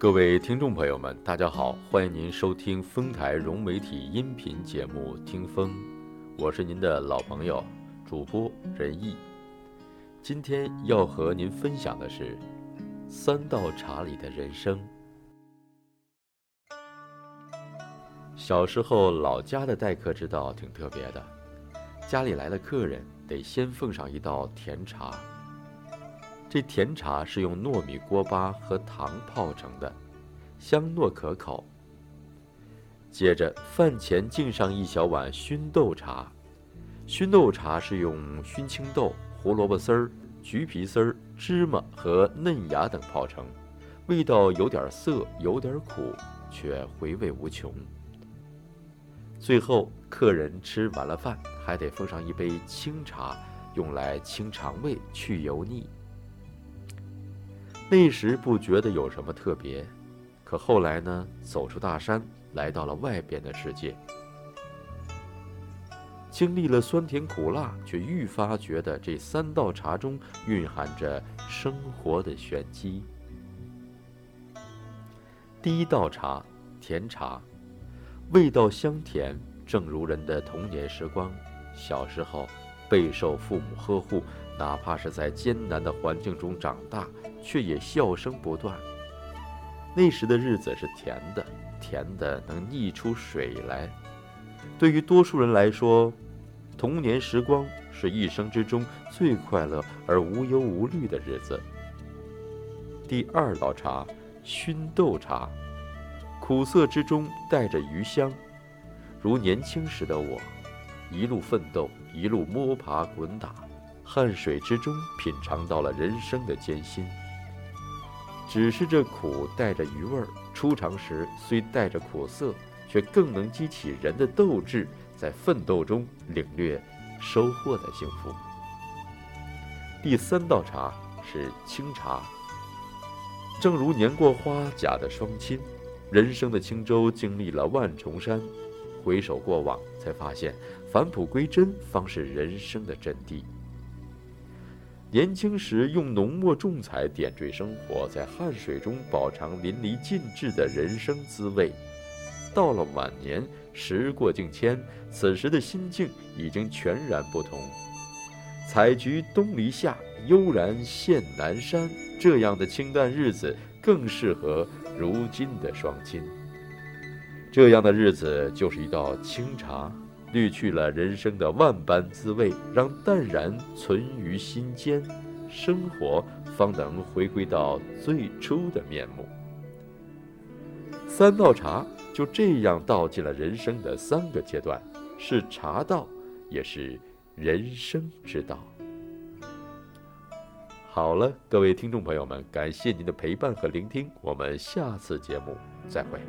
各位听众朋友们，大家好，欢迎您收听丰台融媒体音频节目《听风》，我是您的老朋友主播任毅。今天要和您分享的是三道茶里的人生。小时候，老家的待客之道挺特别的，家里来了客人，得先奉上一道甜茶。这甜茶是用糯米锅巴和糖泡成的，香糯可口。接着，饭前敬上一小碗熏豆茶。熏豆茶是用熏青豆、胡萝卜丝儿、橘皮丝儿、芝麻和嫩芽等泡成，味道有点涩，有点苦，却回味无穷。最后，客人吃完了饭，还得奉上一杯清茶，用来清肠胃、去油腻。那时不觉得有什么特别，可后来呢？走出大山，来到了外边的世界，经历了酸甜苦辣，却愈发觉得这三道茶中蕴含着生活的玄机。第一道茶，甜茶，味道香甜，正如人的童年时光。小时候，备受父母呵护。哪怕是在艰难的环境中长大，却也笑声不断。那时的日子是甜的，甜的能溢出水来。对于多数人来说，童年时光是一生之中最快乐而无忧无虑的日子。第二道茶，熏豆茶，苦涩之中带着余香，如年轻时的我，一路奋斗，一路摸爬滚打。汗水之中品尝到了人生的艰辛，只是这苦带着余味儿，出尝时虽带着苦涩，却更能激起人的斗志，在奋斗中领略收获的幸福。第三道茶是清茶，正如年过花甲的双亲，人生的轻舟经历了万重山，回首过往，才发现返璞归真方是人生的真谛。年轻时用浓墨重彩点缀生活，在汗水中饱尝淋漓尽致的人生滋味；到了晚年，时过境迁，此时的心境已经全然不同。采菊东篱下，悠然见南山，这样的清淡日子更适合如今的双亲。这样的日子就是一道清茶。滤去了人生的万般滋味，让淡然存于心间，生活方能回归到最初的面目。三道茶就这样道尽了人生的三个阶段，是茶道，也是人生之道。好了，各位听众朋友们，感谢您的陪伴和聆听，我们下次节目再会。